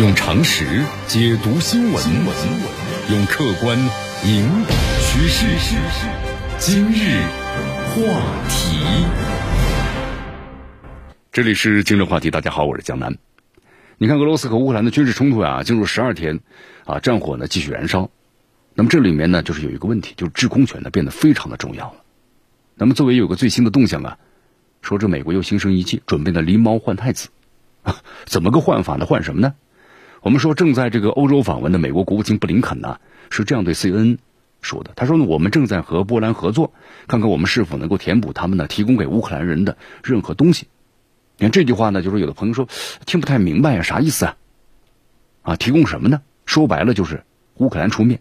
用常识解读新闻，用客观引导趋势。今日话题，这里是今日话题。大家好，我是江南。你看，俄罗斯和乌克兰的军事冲突啊，进入十二天，啊，战火呢继续燃烧。那么这里面呢，就是有一个问题，就是制空权呢变得非常的重要了。那么作为有个最新的动向啊，说这美国又心生一计，准备呢狸猫换太子啊，怎么个换法呢？换什么呢？我们说，正在这个欧洲访问的美国国务卿布林肯呢，是这样对 CNN 说的。他说呢，我们正在和波兰合作，看看我们是否能够填补他们呢提供给乌克兰人的任何东西。你看这句话呢，就是有的朋友说听不太明白呀，啥意思啊？啊，提供什么呢？说白了就是乌克兰出面，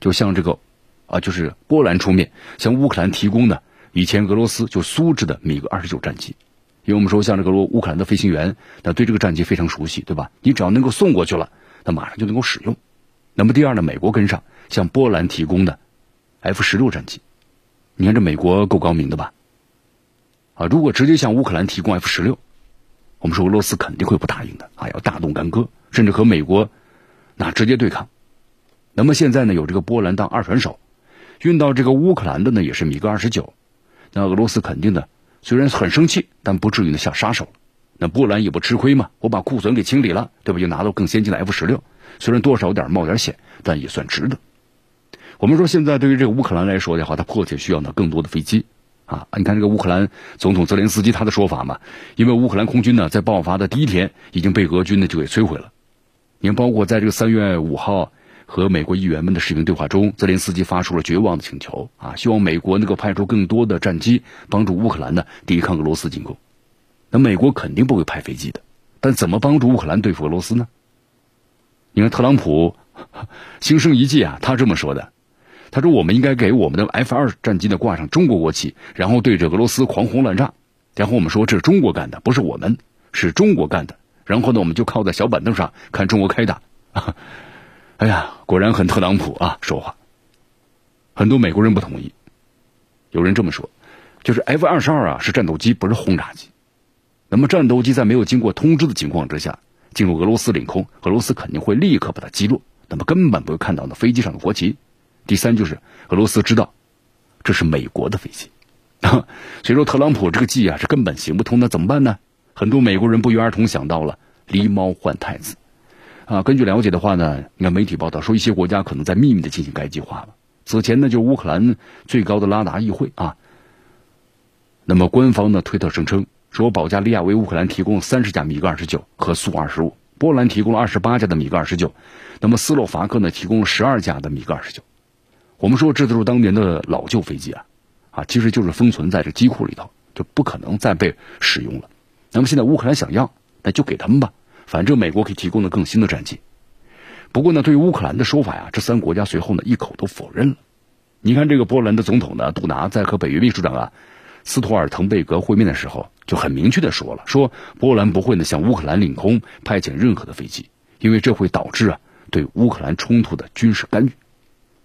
就像这个啊，就是波兰出面向乌克兰提供的以前俄罗斯就苏制的米格二十九战机。因为我们说，像这个乌乌克兰的飞行员，那对这个战机非常熟悉，对吧？你只要能够送过去了，那马上就能够使用。那么第二呢，美国跟上，向波兰提供的 F 十六战机，你看这美国够高明的吧？啊，如果直接向乌克兰提供 F 十六，我们说俄罗斯肯定会不答应的啊，要大动干戈，甚至和美国那直接对抗。那么现在呢，有这个波兰当二传手，运到这个乌克兰的呢也是米格二十九，那俄罗斯肯定的。虽然很生气，但不至于呢下杀手。那波兰也不吃亏嘛，我把库存给清理了，对吧？又拿到更先进的 F 十六，虽然多少有点冒点险，但也算值得。我们说现在对于这个乌克兰来说的话，他迫切需要呢更多的飞机啊！你看这个乌克兰总统泽连斯基他的说法嘛，因为乌克兰空军呢在爆发的第一天已经被俄军呢就给摧毁了。你看，包括在这个三月五号。和美国议员们的视频对话中，泽连斯基发出了绝望的请求啊，希望美国能够派出更多的战机帮助乌克兰呢抵抗俄罗斯进攻。那美国肯定不会派飞机的，但怎么帮助乌克兰对付俄罗斯呢？你看特朗普心生一计啊，他这么说的：“他说我们应该给我们的 F 二战机呢挂上中国国旗，然后对着俄罗斯狂轰滥炸。然后我们说这是中国干的，不是我们，是中国干的。然后呢，我们就靠在小板凳上看中国开打。”哎呀，果然很特朗普啊！说话，很多美国人不同意。有人这么说，就是 F 二十二啊是战斗机，不是轰炸机。那么战斗机在没有经过通知的情况之下进入俄罗斯领空，俄罗斯肯定会立刻把它击落。那么根本不会看到那飞机上的国旗。第三就是俄罗斯知道这是美国的飞机，所以说特朗普这个计啊是根本行不通。那怎么办呢？很多美国人不约而同想到了狸猫换太子。啊，根据了解的话呢，你看媒体报道说，一些国家可能在秘密的进行该计划了。此前呢，就乌克兰最高的拉达议会啊，那么官方呢推特声称说，保加利亚为乌克兰提供三十架米格二十九和苏二十五，波兰提供了二十八架的米格二十九，那么斯洛伐克呢提供了十二架的米格二十九。我们说这都是当年的老旧飞机啊，啊，其实就是封存在这机库里头，就不可能再被使用了。那么现在乌克兰想要，那就给他们吧。反正美国可以提供的更新的战机，不过呢，对于乌克兰的说法呀，这三个国家随后呢一口都否认了。你看，这个波兰的总统呢，杜达在和北约秘书长啊斯托尔滕贝格会面的时候，就很明确的说了，说波兰不会呢向乌克兰领空派遣任何的飞机，因为这会导致啊对乌克兰冲突的军事干预。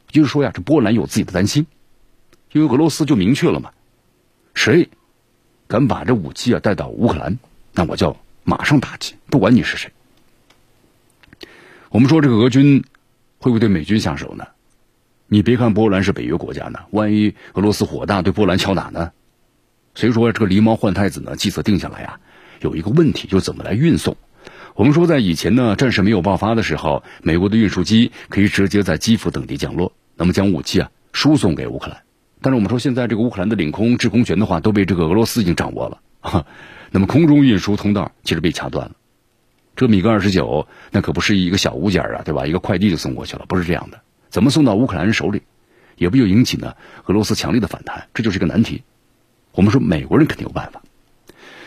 就是说呀，这波兰有自己的担心，因为俄罗斯就明确了嘛，谁敢把这武器啊带到乌克兰，那我就。马上打击，不管你是谁。我们说这个俄军会不会对美军下手呢？你别看波兰是北约国家呢，万一俄罗斯火大对波兰敲打呢？所以说这个狸猫换太子呢，计策定下来啊，有一个问题就怎么来运送。我们说在以前呢，战事没有爆发的时候，美国的运输机可以直接在基辅等地降落，那么将武器啊输送给乌克兰。但是我们说现在这个乌克兰的领空制空权的话，都被这个俄罗斯已经掌握了。那么空中运输通道其实被掐断了，这米格二十九那可不是一个小物件啊，对吧？一个快递就送过去了，不是这样的。怎么送到乌克兰人手里，也不就引起呢俄罗斯强烈的反弹，这就是一个难题。我们说美国人肯定有办法。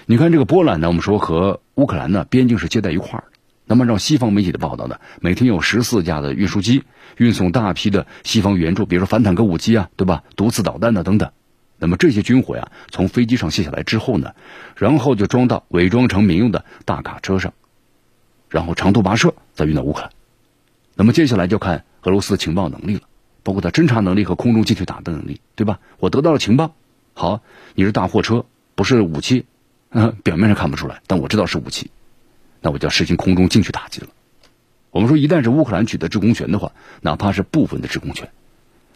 你看这个波兰呢，我们说和乌克兰呢边境是接在一块儿。那么按照西方媒体的报道呢，每天有十四架的运输机运送大批的西方援助，比如说反坦克武器啊，对吧？毒刺导弹呢等等。那么这些军火呀，从飞机上卸下来之后呢，然后就装到伪装成民用的大卡车上，然后长途跋涉再运到乌克兰。那么接下来就看俄罗斯的情报能力了，包括它侦察能力和空中进去打的能力，对吧？我得到了情报，好，你是大货车，不是武器，嗯，表面上看不出来，但我知道是武器，那我就要实行空中进去打击了。我们说，一旦是乌克兰取得制空权的话，哪怕是部分的制空权，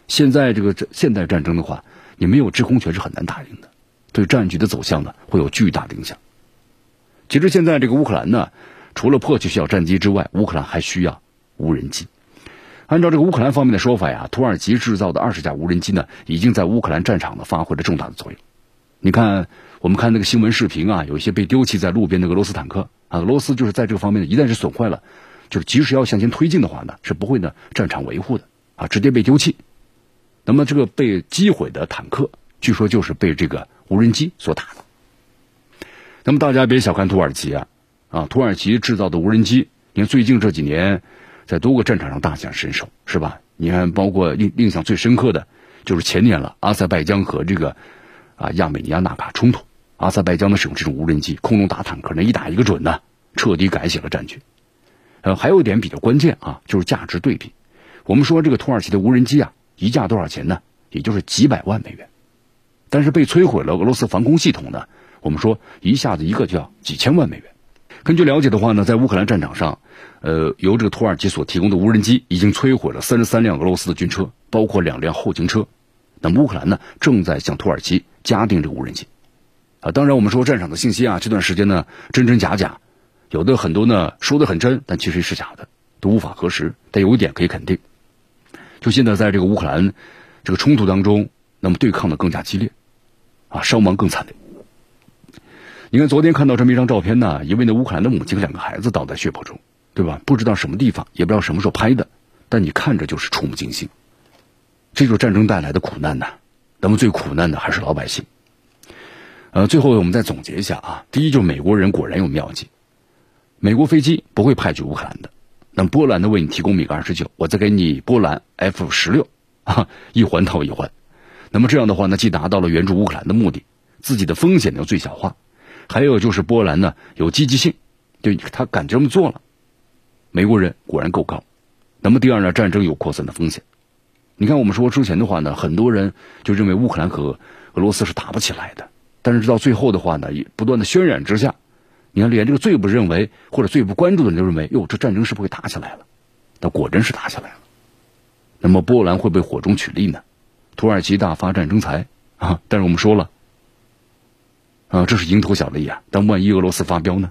现在这个现代战争的话，你没有制空权是很难打赢的，对战局的走向呢会有巨大的影响。其实现在这个乌克兰呢，除了迫切需要战机之外，乌克兰还需要无人机。按照这个乌克兰方面的说法呀，土耳其制造的二十架无人机呢，已经在乌克兰战场呢发挥了重大的作用。你看，我们看那个新闻视频啊，有一些被丢弃在路边的俄罗斯坦克啊，俄罗斯就是在这个方面呢，一旦是损坏了。就是即使要向前推进的话呢，是不会呢战场维护的啊，直接被丢弃。那么这个被击毁的坦克，据说就是被这个无人机所打的。那么大家别小看土耳其啊，啊，土耳其制造的无人机，你看最近这几年在多个战场上大显身手，是吧？你看，包括印印象最深刻的，就是前年了，阿塞拜疆和这个啊亚美尼亚纳卡冲突，阿塞拜疆呢使用这种无人机空中打坦克，那一打一个准呢，彻底改写了战局。呃，还有一点比较关键啊，就是价值对比。我们说这个土耳其的无人机啊，一架多少钱呢？也就是几百万美元。但是被摧毁了俄罗斯防空系统呢，我们说一下子一个就要几千万美元。根据了解的话呢，在乌克兰战场上，呃，由这个土耳其所提供的无人机已经摧毁了三十三辆俄罗斯的军车，包括两辆后勤车。那么乌克兰呢，正在向土耳其加订这个无人机。啊，当然我们说战场的信息啊，这段时间呢，真真假假。有的很多呢说的很真，但其实是假的，都无法核实。但有一点可以肯定，就现在在这个乌克兰这个冲突当中，那么对抗的更加激烈，啊，伤亡更惨烈。你看昨天看到这么一张照片呢，一位呢乌克兰的母亲和两个孩子倒在血泊中，对吧？不知道什么地方，也不知道什么时候拍的，但你看着就是触目惊心。这就是战争带来的苦难呐。那么最苦难的还是老百姓。呃，最后我们再总结一下啊，第一就是美国人果然有妙计。美国飞机不会派去乌克兰的，那波兰呢为你提供米格二十九，我再给你波兰 F 十六，啊，一环套一环。那么这样的话呢，既达到了援助乌克兰的目的，自己的风险要最小化，还有就是波兰呢有积极性，就他敢这么做了。美国人果然够高。那么第二呢，战争有扩散的风险。你看我们说之前的话呢，很多人就认为乌克兰和俄罗斯是打不起来的，但是直到最后的话呢，也不断的渲染之下。你看，连这个最不认为或者最不关注的人都认为，哟，这战争是不是打起来了？那果真是打起来了。那么波兰会不会火中取栗呢？土耳其大发战争财啊！但是我们说了，啊，这是蝇头小利啊。但万一俄罗斯发飙呢？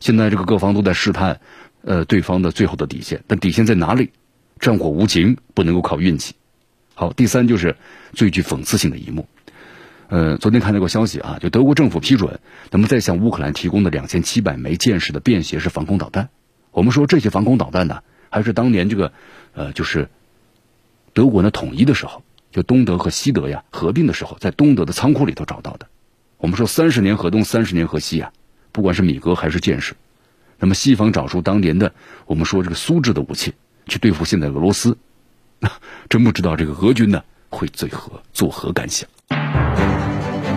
现在这个各方都在试探，呃，对方的最后的底线。但底线在哪里？战火无情，不能够靠运气。好，第三就是最具讽刺性的一幕。呃，昨天看到过消息啊，就德国政府批准，那么再向乌克兰提供的两千七百枚舰式的便携式防空导弹。我们说这些防空导弹呢，还是当年这个，呃，就是德国呢统一的时候，就东德和西德呀合并的时候，在东德的仓库里头找到的。我们说三十年河东，三十年河西啊，不管是米格还是箭式，那么西方找出当年的我们说这个苏制的武器去对付现在俄罗斯，真不知道这个俄军呢会最何作何感想。